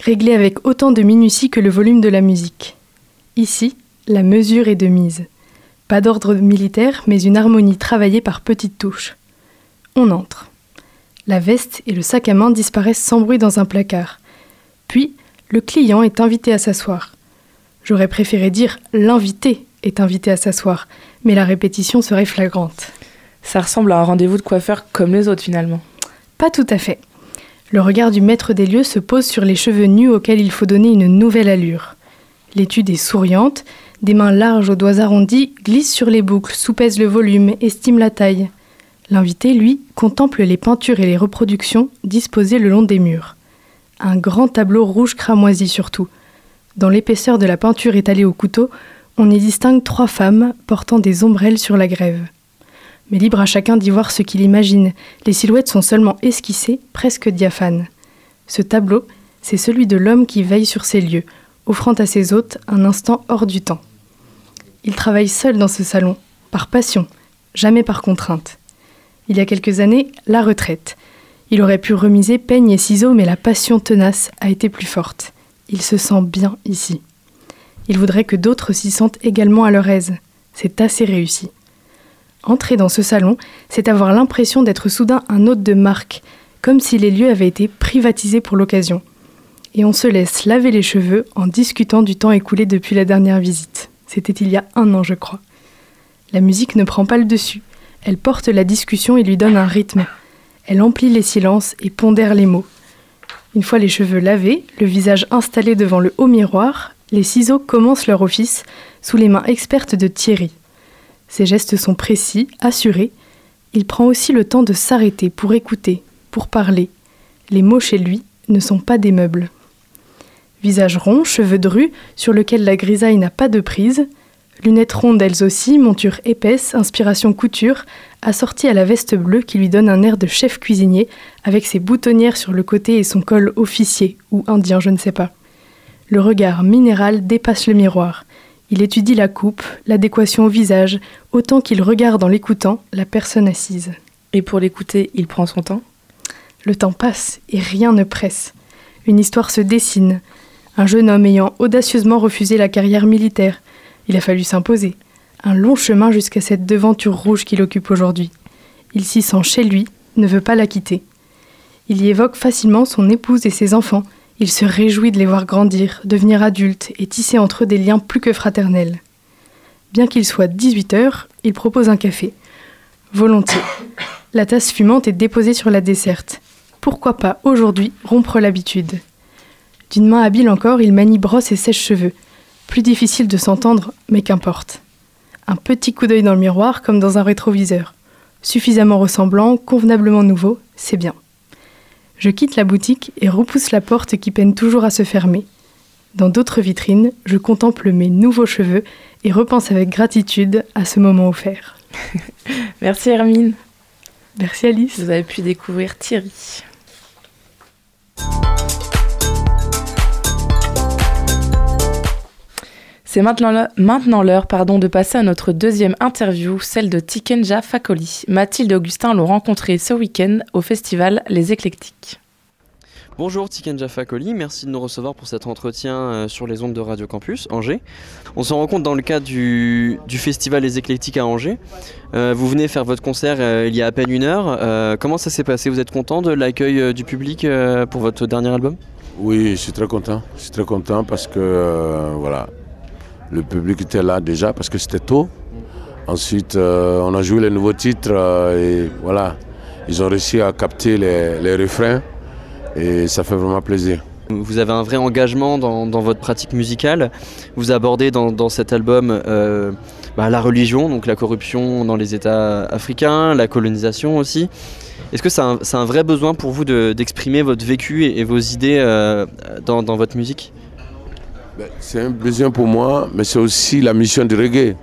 réglé avec autant de minutie que le volume de la musique. Ici, la mesure est de mise. Pas d'ordre militaire, mais une harmonie travaillée par petites touches. On entre. La veste et le sac à main disparaissent sans bruit dans un placard. Puis, le client est invité à s'asseoir. J'aurais préféré dire l'invité est invité à s'asseoir, mais la répétition serait flagrante. Ça ressemble à un rendez-vous de coiffeur comme les autres finalement. Pas tout à fait. Le regard du maître des lieux se pose sur les cheveux nus auxquels il faut donner une nouvelle allure. L'étude est souriante, des mains larges aux doigts arrondis glissent sur les boucles, soupèsent le volume, estiment la taille. L'invité, lui, contemple les peintures et les reproductions disposées le long des murs. Un grand tableau rouge cramoisi surtout. Dans l'épaisseur de la peinture étalée au couteau, on y distingue trois femmes portant des ombrelles sur la grève. Mais libre à chacun d'y voir ce qu'il imagine, les silhouettes sont seulement esquissées, presque diaphanes. Ce tableau, c'est celui de l'homme qui veille sur ces lieux, offrant à ses hôtes un instant hors du temps. Il travaille seul dans ce salon, par passion, jamais par contrainte. Il y a quelques années, la retraite. Il aurait pu remiser peigne et ciseaux, mais la passion tenace a été plus forte. Il se sent bien ici. Il voudrait que d'autres s'y sentent également à leur aise. C'est assez réussi. Entrer dans ce salon, c'est avoir l'impression d'être soudain un hôte de marque, comme si les lieux avaient été privatisés pour l'occasion. Et on se laisse laver les cheveux en discutant du temps écoulé depuis la dernière visite. C'était il y a un an, je crois. La musique ne prend pas le dessus. Elle porte la discussion et lui donne un rythme. Elle emplit les silences et pondère les mots. Une fois les cheveux lavés, le visage installé devant le haut miroir, les ciseaux commencent leur office sous les mains expertes de Thierry. Ses gestes sont précis, assurés. Il prend aussi le temps de s'arrêter pour écouter, pour parler. Les mots chez lui ne sont pas des meubles. Visage rond, cheveux drus, sur lequel la grisaille n'a pas de prise, lunettes rondes elles aussi, monture épaisse, inspiration couture, assortie à la veste bleue qui lui donne un air de chef cuisinier, avec ses boutonnières sur le côté et son col officier, ou indien, je ne sais pas. Le regard minéral dépasse le miroir. Il étudie la coupe, l'adéquation au visage, autant qu'il regarde en l'écoutant la personne assise. Et pour l'écouter, il prend son temps? Le temps passe et rien ne presse. Une histoire se dessine. Un jeune homme ayant audacieusement refusé la carrière militaire. Il a fallu s'imposer. Un long chemin jusqu'à cette devanture rouge qu'il occupe aujourd'hui. Il s'y sent chez lui, ne veut pas la quitter. Il y évoque facilement son épouse et ses enfants. Il se réjouit de les voir grandir, devenir adultes et tisser entre eux des liens plus que fraternels. Bien qu'il soit 18 heures, il propose un café. Volontiers. La tasse fumante est déposée sur la desserte. Pourquoi pas aujourd'hui rompre l'habitude? D'une main habile encore, il manie brosse et sèche-cheveux. Plus difficile de s'entendre, mais qu'importe. Un petit coup d'œil dans le miroir comme dans un rétroviseur. Suffisamment ressemblant, convenablement nouveau, c'est bien. Je quitte la boutique et repousse la porte qui peine toujours à se fermer. Dans d'autres vitrines, je contemple mes nouveaux cheveux et repense avec gratitude à ce moment offert. Merci Hermine. Merci Alice. Vous avez pu découvrir Thierry. C'est maintenant l'heure- maintenant pardon, de passer à notre deuxième interview, celle de Tikenja Fakoli. Mathilde et Augustin l'ont rencontré ce week-end au festival Les Éclectiques. Bonjour Tikenja Fakoli, merci de nous recevoir pour cet entretien euh, sur les ondes de Radio Campus Angers. On se rencontre dans le cadre du, du festival Les Éclectiques à Angers. Euh, vous venez faire votre concert euh, il y a à peine une heure. Euh, comment ça s'est passé? Vous êtes content de l'accueil euh, du public euh, pour votre dernier album? Oui, je suis très content. Je suis très content parce que euh, voilà, le public était là déjà parce que c'était tôt. Ensuite, euh, on a joué les nouveaux titres euh, et voilà, ils ont réussi à capter les, refrains et ça fait vraiment plaisir. Vous avez un vrai engagement dans, votre pratique musicale. Vous abordez dans, cet album euh, bah, la religion, donc la corruption dans les États africains, la colonisation aussi. Est-ce que c'est un, vrai besoin pour vous de- d'exprimer votre vécu et, vos idées dans, votre musique? C'est un besoin pour moi, mais c'est aussi la mission du reggae.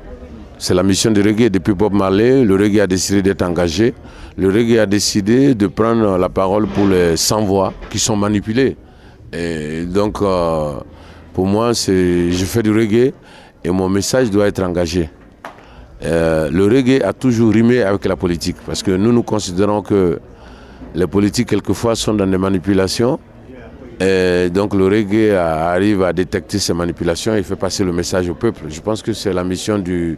C'est la mission du reggae. Depuis Bob Marley, le reggae a décidé d'être engagé. Le reggae a décidé de prendre la parole pour les sans-voix qui sont manipulés. Et donc, euh, pour moi, je fais du reggae et mon message doit être engagé. Euh, le reggae a toujours rimé avec la politique parce que nous, nous considérons que les politiques, quelquefois, sont dans des manipulations. Et donc le reggae arrive à détecter ces manipulations et fait passer le message au peuple. Je pense que c'est la mission du,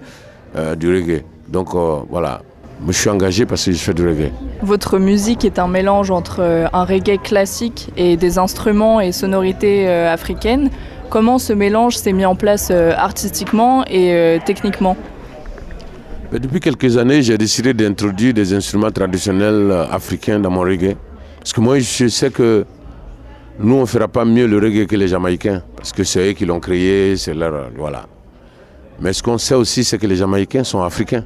euh, du reggae. Donc euh, voilà, je suis engagé parce que je fais du reggae. Votre musique est un mélange entre euh, un reggae classique et des instruments et sonorités euh, africaines. Comment ce mélange s'est mis en place euh, artistiquement et euh, techniquement? Mais depuis quelques années, j'ai décidé d'introduire des instruments traditionnels euh, africains dans mon reggae. Parce que moi, je sais que nous, on ne fera pas mieux le reggae que les Jamaïcains. Parce que c'est eux qui l'ont créé, c'est leur... Voilà. Mais ce qu'on sait aussi, c'est que les Jamaïcains sont africains.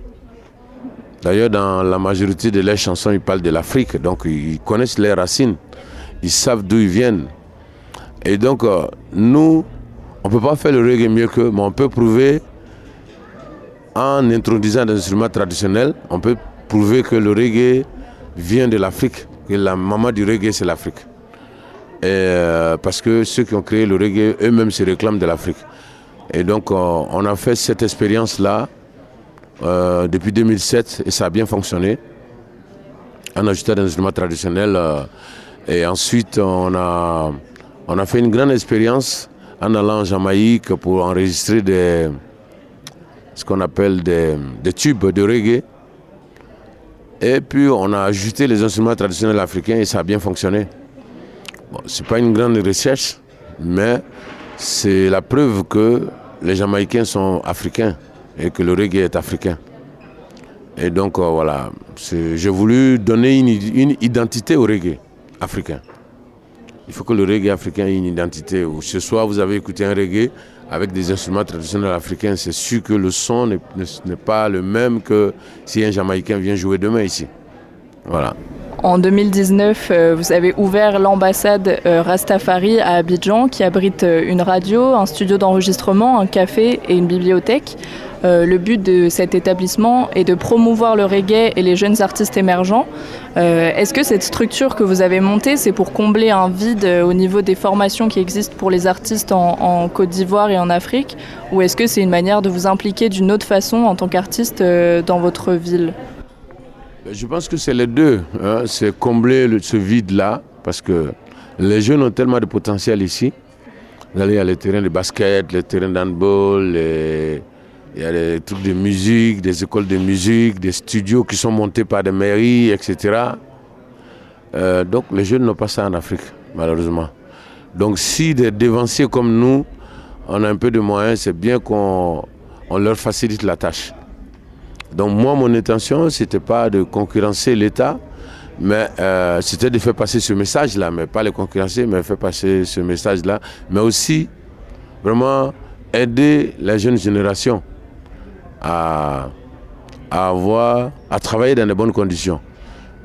D'ailleurs, dans la majorité de leurs chansons, ils parlent de l'Afrique. Donc, ils connaissent les racines. Ils savent d'où ils viennent. Et donc, euh, nous, on ne peut pas faire le reggae mieux qu'eux, mais on peut prouver en introduisant des instruments traditionnels, on peut prouver que le reggae vient de l'Afrique, que la maman du reggae c'est l'Afrique. Euh, parce que ceux qui ont créé le reggae eux-mêmes se réclament de l'Afrique. Et donc on a fait cette expérience-là euh, depuis 2007 et ça a bien fonctionné. On a ajouté des instruments traditionnels euh, et ensuite on a, on a fait une grande expérience en allant en Jamaïque pour enregistrer des, ce qu'on appelle des tubes de reggae. Et puis on a ajouté les instruments traditionnels africains et ça a bien fonctionné. Ce n'est pas une grande recherche, mais c'est la preuve que les Jamaïcains sont africains et que le reggae est africain. Et donc euh, voilà, j'ai voulu donner une, identité au reggae africain. Il faut que le reggae africain ait une identité. Ce soir, vous avez écouté un reggae avec des instruments traditionnels africains. C'est sûr que le son n'est pas le même que si un Jamaïcain vient jouer demain ici. Voilà. En 2019, euh, vous avez ouvert l'ambassade euh, Rastafari à Abidjan qui abrite euh, une radio, un studio d'enregistrement, un café et une bibliothèque. Le but de cet établissement est de promouvoir le reggae et les jeunes artistes émergents. Est-ce que cette structure que vous avez montée, c'est pour combler un vide au niveau des formations qui existent pour les artistes en, Côte d'Ivoire et en Afrique? Ou est-ce que c'est une manière de vous impliquer d'une autre façon en tant qu'artiste dans votre ville? Je pense que c'est les deux. hein. C'est combler le- ce vide-là, parce que les jeunes ont tellement de potentiel ici. Vous allez, il y a les terrains de basket, les terrains d'handball, il y a des trucs de musique, des écoles de musique, des studios qui sont montés par des mairies, etc. Euh, donc les jeunes n'ont pas ça en Afrique, malheureusement. Donc si des dévanciers comme nous, on a un peu de moyens, c'est bien qu'on on leur facilite la tâche. Donc moi, mon intention, c'était pas de concurrencer l'État, mais euh, c'était de faire passer ce message-là, mais pas le concurrencer, mais faire passer ce message-là, mais aussi vraiment aider la jeune génération à, à avoir, à travailler dans de bonnes conditions.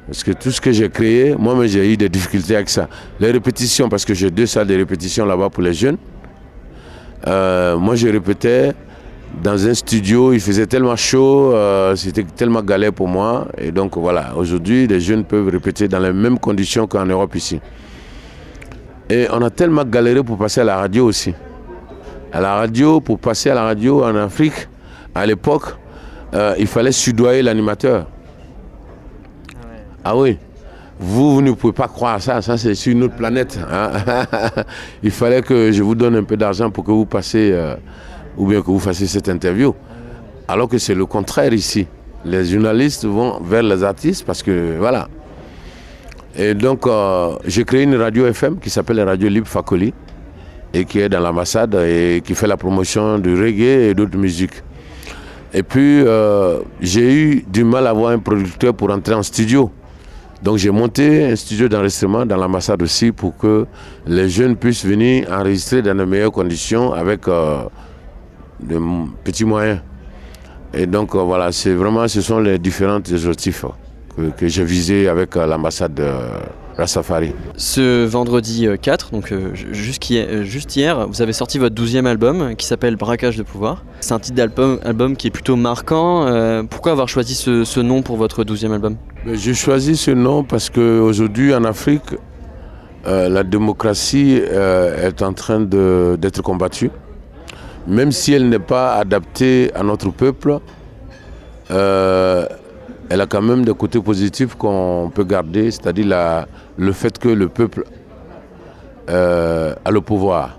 Parce que tout ce que j'ai créé, moi-même j'ai eu des difficultés avec ça. Les répétitions, parce que j'ai deux salles de répétition là-bas pour les jeunes. Euh, moi je répétais dans un studio, il faisait tellement chaud, euh, c'était tellement galère pour moi. Et donc voilà, aujourd'hui les jeunes peuvent répéter dans les mêmes conditions qu'en Europe ici. Et on a tellement galéré pour passer à la radio aussi. À la radio, pour passer à la radio en Afrique, à l'époque, euh, il fallait sudoyer l'animateur. Ah oui. Vous, vous ne pouvez pas croire ça, ça c'est sur une autre planète. hein. il fallait que je vous donne un peu d'argent pour que vous passiez, euh, ou bien que vous fassiez cette interview. Alors que c'est le contraire ici. Les journalistes vont vers les artistes parce que, voilà. Et donc, euh, j'ai créé une radio FM qui s'appelle la Radio Libre Fakoli et qui est dans l'ambassade et qui fait la promotion du reggae et d'autres musiques. Et puis, euh, j'ai eu du mal à avoir un producteur pour entrer en studio. Donc, j'ai monté un studio d'enregistrement dans l'ambassade aussi pour que les jeunes puissent venir enregistrer dans de meilleures conditions avec euh, de petits moyens. Et donc, euh, voilà, c'est vraiment, ce sont les différents objectifs que, que j'ai visés avec euh, l'ambassade de. Ce vendredi euh, 4, donc euh, euh, juste hier, vous avez sorti votre 12e album euh, qui s'appelle Braquage de pouvoir. C'est un titre d'album album qui est plutôt marquant. Euh, pourquoi avoir choisi ce, ce nom pour votre 12e album? Mais J'ai choisi ce nom parce qu'aujourd'hui en Afrique, euh, la démocratie euh, est en train d'être combattue. Même si elle n'est pas adaptée à notre peuple, euh, elle a quand même des côtés positifs qu'on peut garder, c'est-à-dire le fait que le peuple euh, a le pouvoir,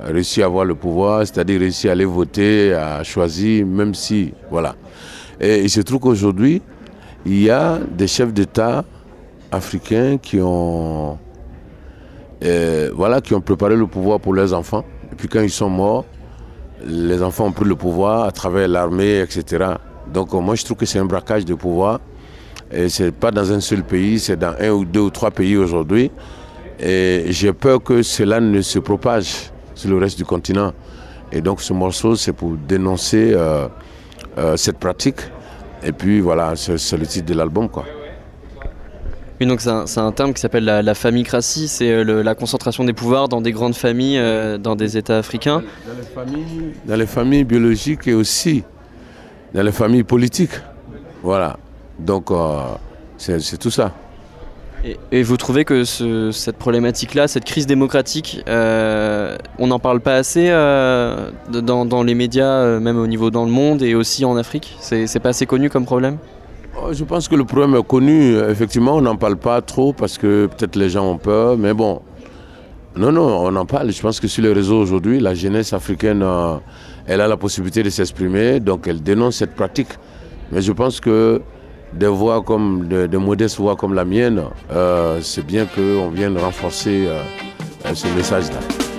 a réussi à avoir le pouvoir, c'est-à-dire réussi à aller voter, à choisir, même si, voilà. Et il se trouve qu'aujourd'hui, il y a des chefs d'État africains qui ont, euh, voilà, qui ont préparé le pouvoir pour leurs enfants. Et puis quand ils sont morts, les enfants ont pris le pouvoir à travers l'armée, etc. Donc euh, moi je trouve que c'est un braquage de pouvoir. Et c'est pas dans un seul pays, c'est dans un ou deux ou trois pays aujourd'hui. Et j'ai peur que cela ne se propage sur le reste du continent. Et donc ce morceau, c'est pour dénoncer euh, euh, cette pratique. Et puis voilà, c'est le titre de l'album quoi. Oui, donc c'est un, terme qui s'appelle la, la famicratie, c'est euh, la concentration des pouvoirs dans des grandes familles, euh, dans des États africains. Dans les familles biologiques et aussi dans les familles politiques. Voilà. Donc euh, c'est tout ça. Et, et vous trouvez que ce- cette problématique-là, cette crise démocratique, euh, on n'en parle pas assez euh, dans, dans les médias, même au niveau dans le monde et aussi en Afrique? C'est pas assez connu comme problème? Je pense que le problème est connu. Effectivement, on n'en parle pas trop parce que peut-être les gens ont peur. Mais bon, non, non, on en parle. Je pense que sur les réseaux aujourd'hui, la jeunesse africaine, euh, elle a la possibilité de s'exprimer. Donc, elle dénonce cette pratique. Mais je pense que des voix comme, de, de modestes voix comme la mienne, euh, c'est bien qu'on vienne renforcer euh, ce message-là.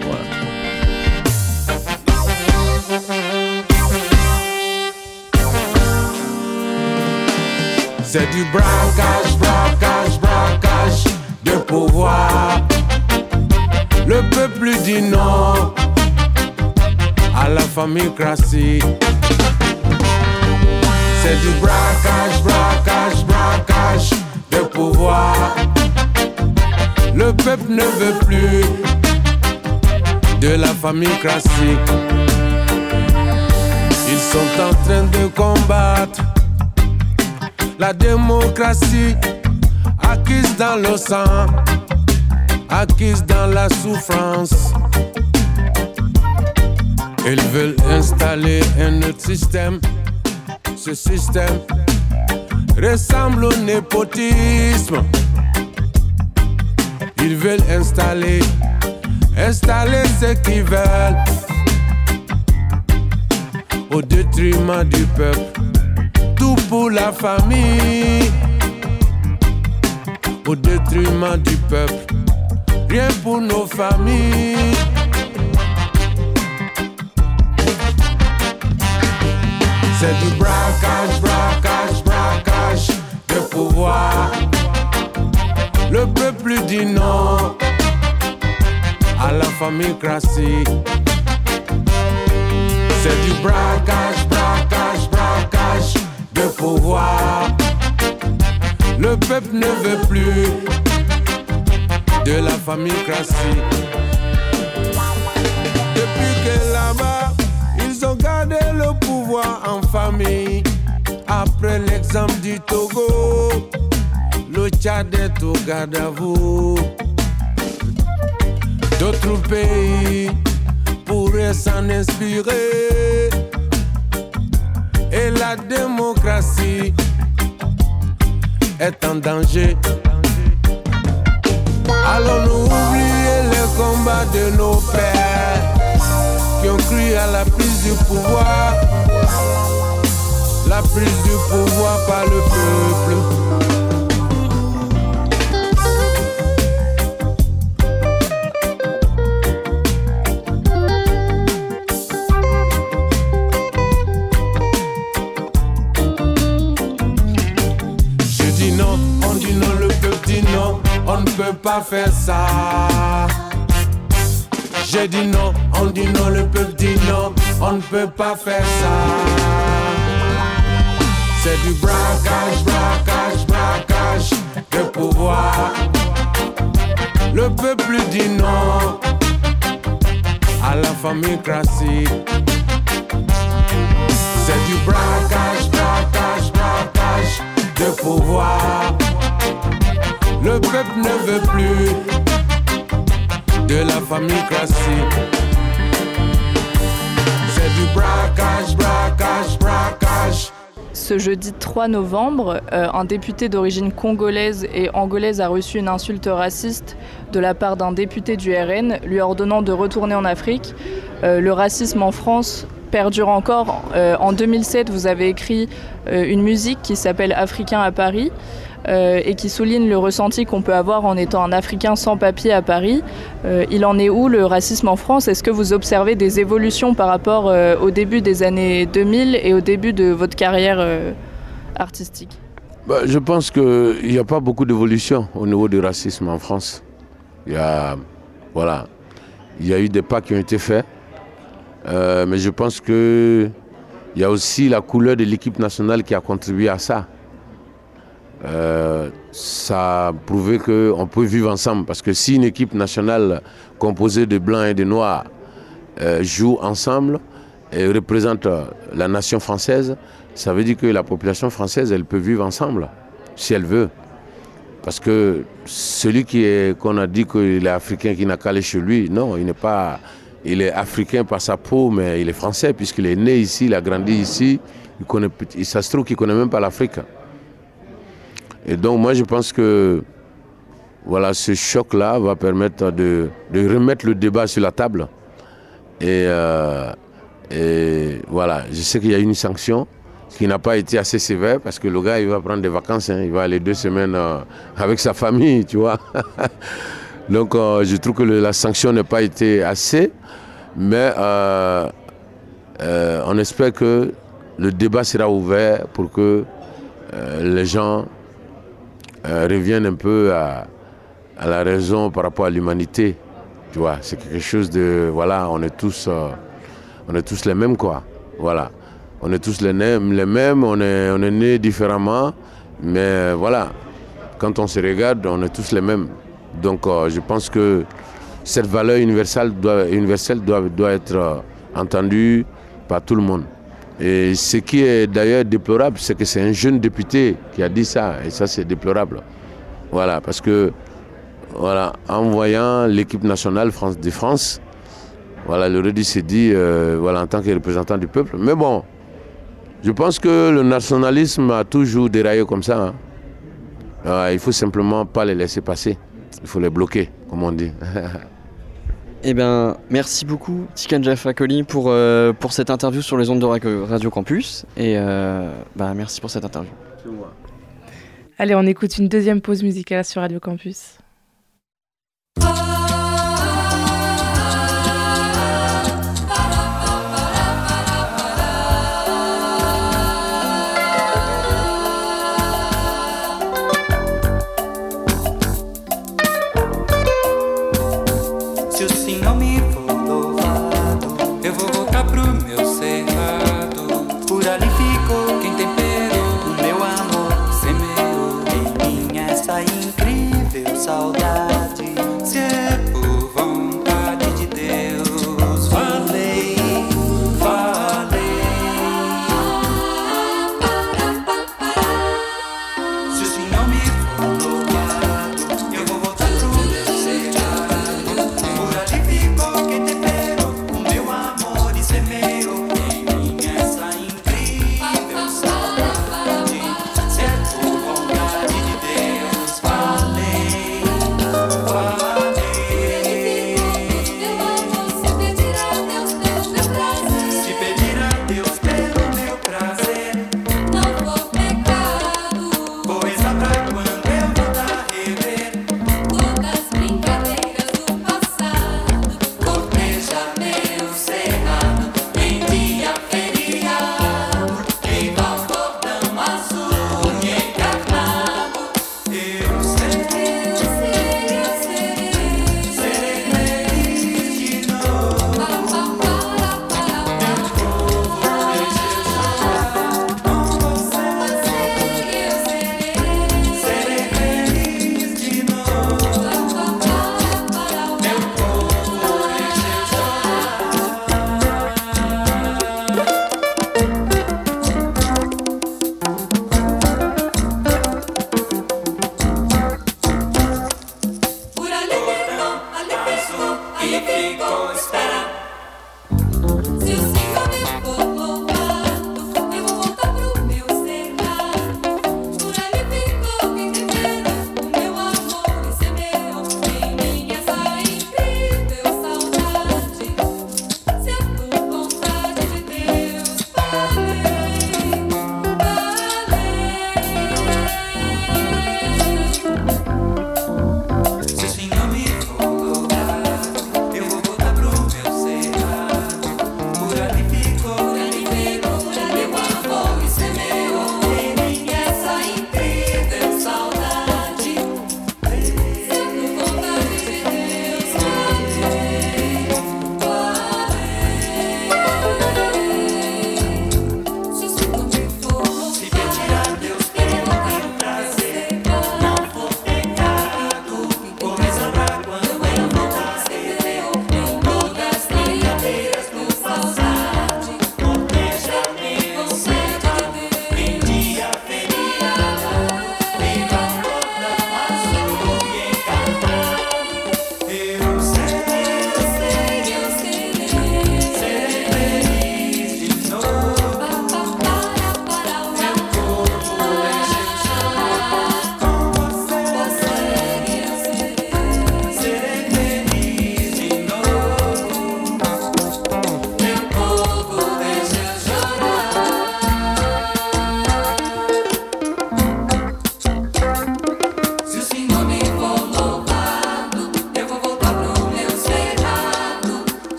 C'est du braquage, braquage, braquage de pouvoir. Le peuple dit non à la famille classique. C'est du braquage, braquage, braquage de pouvoir. Le peuple ne veut plus de la famille classique. Ils sont en train de combattre la démocratie acquise dans le sang, acquise dans la souffrance. Ils veulent installer un autre système. Ce système ressemble au népotisme. Ils veulent installer, installer ce qu'ils veulent au détriment du peuple pour la famille, au détriment du peuple, rien pour nos familles. C'est du braquage, braquage, braquage de pouvoir. Le peuple dit non à la famille classique. C'est du braquage, Le peuple ne veut plus de la famille classique. Depuis que là-bas, ils ont gardé le pouvoir en famille. Après l'exemple du Togo, le Tchad est au garde à vous. D'autres pays pourraient s'en inspirer. Et la démocratie est en danger. Allons-nous oublier les combats de nos pères qui ont cru à la prise du pouvoir, la prise du pouvoir par le peuple. Peut pas faire ça. J'ai dit non, on dit non, le peuple dit non, on ne peut pas faire ça. C'est du braquage, braquage, braquage de pouvoir. Le peuple dit non à la famille classique. C'est du braquage, braquage, braquage de pouvoir. Le peuple ne veut plus de la famille classique. C'est du braquage, braquage, braquage. Ce jeudi 3 novembre, euh, un député d'origine congolaise et angolaise a reçu une insulte raciste de la part d'un député du RN, lui ordonnant de retourner en Afrique. Euh, le racisme en France perdure encore. Euh, en 2007, vous avez écrit une musique qui s'appelle Africain à Paris euh, et qui souligne le ressenti qu'on peut avoir en étant un Africain sans papier à Paris. Euh, il en est où le racisme en France? Est-ce que vous observez des évolutions par rapport euh, au début des années 2000 et au début de votre carrière artistique? Bah, je pense qu'il n'y a pas beaucoup d'évolution au niveau du racisme en France. Il y a, voilà, il y a eu des pas qui ont été faits, mais je pense qu'il y a aussi la couleur de l'équipe nationale qui a contribué à ça. Euh, ça a prouvé qu'on peut vivre ensemble. Parce que si une équipe nationale composée de blancs et de noirs euh, joue ensemble et représente euh, la nation française, ça veut dire que la population française, elle peut vivre ensemble, si elle veut. Parce que celui qui qu'on a dit qu'il est africain, qui n'a qu'à aller chez lui, non, il n'est pas. Il est africain par sa peau, mais il est français, puisqu'il est né ici, il a grandi ici. Il- ça se trouve qu'il ne connaît même pas l'Afrique. Et donc, moi, je pense que voilà, ce choc-là va permettre de, de remettre le débat sur la table. Et, euh, et voilà, je sais qu'il y a une sanction qui n'a pas été assez sévère parce que le gars, il va prendre des vacances, hein, il va aller deux semaines euh, avec sa famille, tu vois. Donc, euh, je trouve que la sanction n'a pas été assez, mais on espère que le débat sera ouvert pour que les gens euh, reviennent un peu à, la raison par rapport à l'humanité. Tu vois, c'est quelque chose de. Voilà, on est tous, euh, on est tous les mêmes, quoi. Voilà. On est tous les mêmes, les mêmes on est, on est nés différemment, mais euh, voilà, quand on se regarde, on est tous les mêmes. Donc je pense que cette valeur universelle doit, universelle doit, doit être entendue par tout le monde. Et ce qui est d'ailleurs déplorable, c'est que c'est un jeune député qui a dit ça, et ça c'est déplorable. Voilà, parce que voilà, en voyant l'équipe nationale France de France, voilà, le Redi s'est dit, euh, voilà, en tant que représentant du peuple. Mais bon, je pense que le nationalisme a toujours déraillé comme ça. hein. Euh, il faut simplement pas les laisser passer. Il faut les bloquer, comme on dit. Eh bien, merci beaucoup, Tikan Jaffa Koli, pour, euh, pour cette interview sur les ondes de Radio, Campus. Et euh, bah, merci pour cette interview. Allez, on écoute une deuxième pause musicale sur Radio Campus.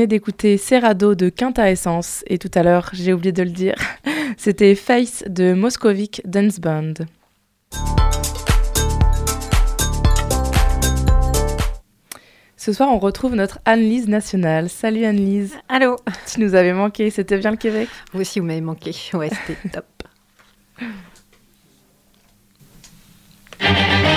Venez d'écouter Serrado de Quinta Essence et tout à l'heure, j'ai oublié de le dire, c'était Face de Moscovic Dance Band. Ce soir, on retrouve notre Anne-Lise nationale. Salut Anne-Lise. Allô. Tu nous avais manqué, c'était bien le Québec? Vous aussi, vous m'avez manqué. Ouais, c'était top.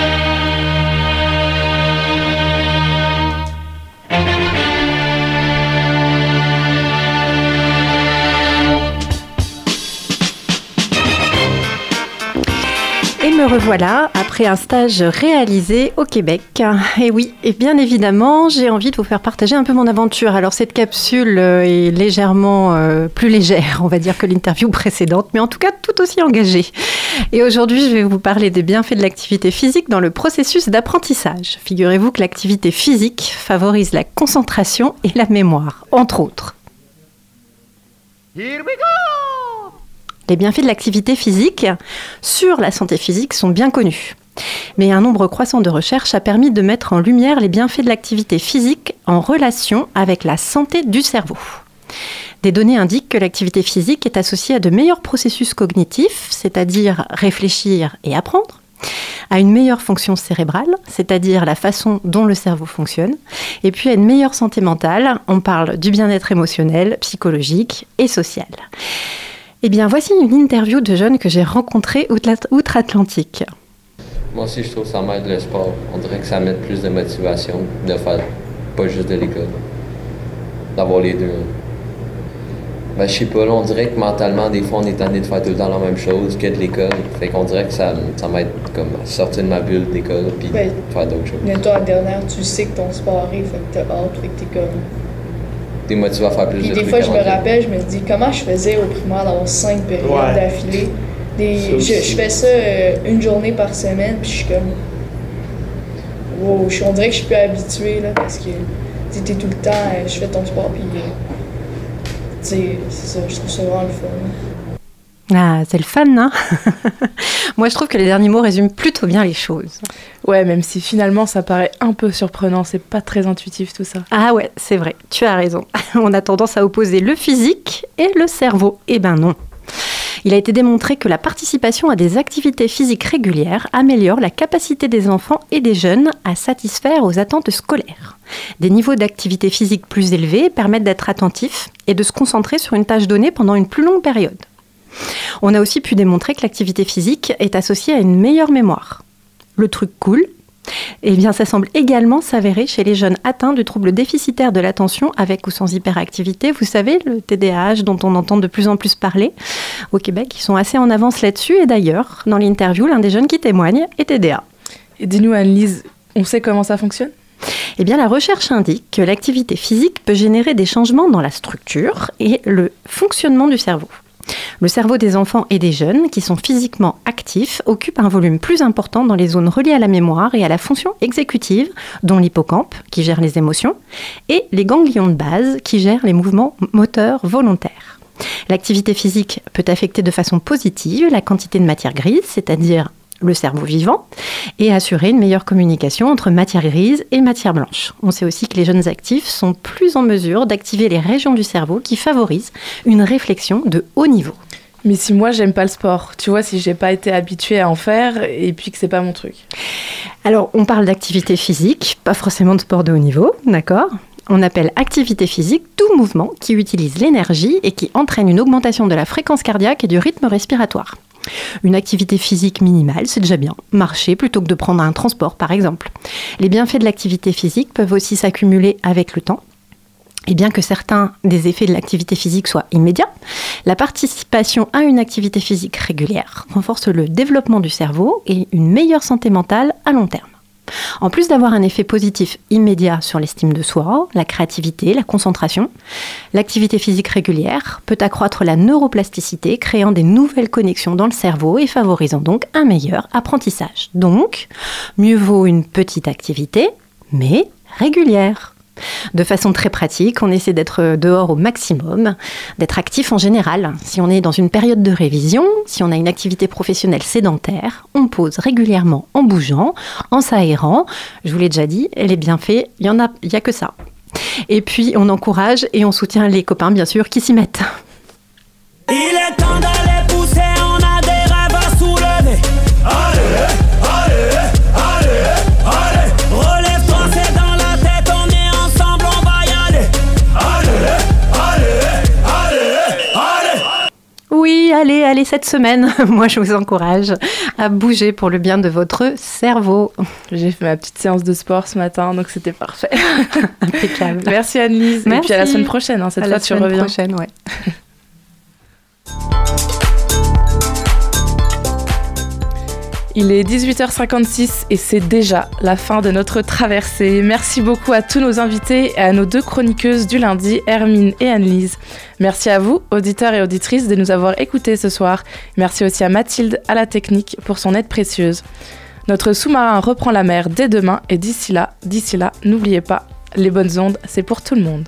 me revoilà après un stage réalisé au Québec. Et oui, et bien évidemment, j'ai envie de vous faire partager un peu mon aventure. Alors cette capsule euh, est légèrement euh, plus légère, on va dire, que l'interview précédente, mais en tout cas tout aussi engagée. Et aujourd'hui, je vais vous parler des bienfaits de l'activité physique dans le processus d'apprentissage. Figurez-vous que l'activité physique favorise la concentration et la mémoire, entre autres. Les bienfaits de l'activité physique sur la santé physique sont bien connus. Mais un nombre croissant de recherches a permis de mettre en lumière les bienfaits de l'activité physique en relation avec la santé du cerveau. Des données indiquent que l'activité physique est associée à de meilleurs processus cognitifs, c'est-à-dire réfléchir et apprendre, à une meilleure fonction cérébrale, c'est-à-dire la façon dont le cerveau fonctionne, et puis à une meilleure santé mentale, on parle du bien-être émotionnel, psychologique et social. Eh bien, voici une interview de jeunes que j'ai rencontrés outre- outre-Atlantique. Moi aussi, je trouve que ça m'aide le sport. On dirait que ça met plus de motivation de faire pas juste de l'école. D'avoir les deux. Ben, je sais pas, là, on dirait que mentalement, des fois, on est tanné de faire tout le temps la même chose que de l'école. Fait qu'on dirait que ça, ça m'aide comme à sortir de ma bulle d'école puis Ouais. faire d'autres choses. Mais toi, la dernière, tu sais que ton sport arrive, fait que t'as hâte, fait que t'es comme. T'es motivé à faire plus Puis de des trucs fois, je me rappelle, je me dis, comment je faisais au primaire d'avoir cinq périodes Ouais. d'affilée? Des... Je, fais ça euh, une journée par semaine, puis je suis comme. Wow, je, on dirait que je suis plus habituée, là, parce que t'es tout le temps, euh, je fais ton sport, puis. euh, tu sais, c'est ça, je trouve ça vraiment le fun. Ah, c'est le fan, hein Moi, je trouve que les derniers mots résument plutôt bien les choses. Ouais, même si finalement ça paraît un peu surprenant, c'est pas très intuitif tout ça. Ah ouais, c'est vrai, tu as raison. On a tendance à opposer le physique et le cerveau. Eh ben non. Il a été démontré que la participation à des activités physiques régulières améliore la capacité des enfants et des jeunes à satisfaire aux attentes scolaires. Des niveaux d'activité physique plus élevés permettent d'être attentifs et de se concentrer sur une tâche donnée pendant une plus longue période. On a aussi pu démontrer que l'activité physique est associée à une meilleure mémoire. Le truc cool, Eh bien, ça semble également s'avérer chez les jeunes atteints du trouble déficitaire de l'attention avec ou sans hyperactivité. Vous savez, le TDAH dont on entend de plus en plus parler au Québec, ils sont assez en avance là-dessus. Et d'ailleurs, dans l'interview, l'un des jeunes qui témoigne est TDA. Et dis-nous, Anne-Lise, on sait comment ça fonctionne? Eh bien, la recherche indique que l'activité physique peut générer des changements dans la structure et le fonctionnement du cerveau. Le cerveau des enfants et des jeunes qui sont physiquement actifs occupe un volume plus important dans les zones reliées à la mémoire et à la fonction exécutive, dont l'hippocampe, qui gère les émotions, et les ganglions de base, qui gèrent les mouvements moteurs volontaires. L'activité physique peut affecter de façon positive la quantité de matière grise, c'est-à-dire le cerveau vivant, et assurer une meilleure communication entre matière grise et matière blanche. On sait aussi que les jeunes actifs sont plus en mesure d'activer les régions du cerveau qui favorisent une réflexion de haut niveau. Mais si moi j'aime pas le sport, tu vois, si j'ai pas été habituée à en faire et puis que c'est pas mon truc. Alors, on parle d'activité physique, pas forcément de sport de haut niveau, d'accord? On appelle activité physique tout mouvement qui utilise l'énergie et qui entraîne une augmentation de la fréquence cardiaque et du rythme respiratoire. Une activité physique minimale, c'est déjà bien. Marcher plutôt que de prendre un transport, par exemple. Les bienfaits de l'activité physique peuvent aussi s'accumuler avec le temps. Et bien que certains des effets de l'activité physique soient immédiats, la participation à une activité physique régulière renforce le développement du cerveau et une meilleure santé mentale à long terme. En plus d'avoir un effet positif immédiat sur l'estime de soi, la créativité, la concentration, l'activité physique régulière peut accroître la neuroplasticité, créant des nouvelles connexions dans le cerveau et favorisant donc un meilleur apprentissage. Donc, mieux vaut une petite activité, mais régulière. De façon très pratique, on essaie d'être dehors au maximum, d'être actif en général. Si on est dans une période de révision, si on a une activité professionnelle sédentaire, on pose régulièrement en bougeant, en s'aérant. Je vous l'ai déjà dit, les bienfaits, il y en a, il y a que ça. Et puis on encourage et on soutient les copains bien sûr qui s'y mettent. Oui, allez, allez cette semaine. Moi, je vous encourage à bouger pour le bien de votre cerveau. J'ai fait ma petite séance de sport ce matin, donc c'était parfait. Impeccable. Merci Anne-Lise. Et puis à la Merci. semaine prochaine, hein, cette À fois la tu semaine reviens. prochaine, ouais. Il est 18h56 et c'est déjà la fin de notre traversée. Merci beaucoup à tous nos invités et à nos deux chroniqueuses du lundi, Hermine et Anne-Lise. Merci à vous, auditeurs et auditrices, de nous avoir écoutés ce soir. Merci aussi à Mathilde à la technique pour son aide précieuse. Notre sous-marin reprend la mer dès demain et d'ici là, d'ici là, n'oubliez pas, les bonnes ondes, c'est pour tout le monde.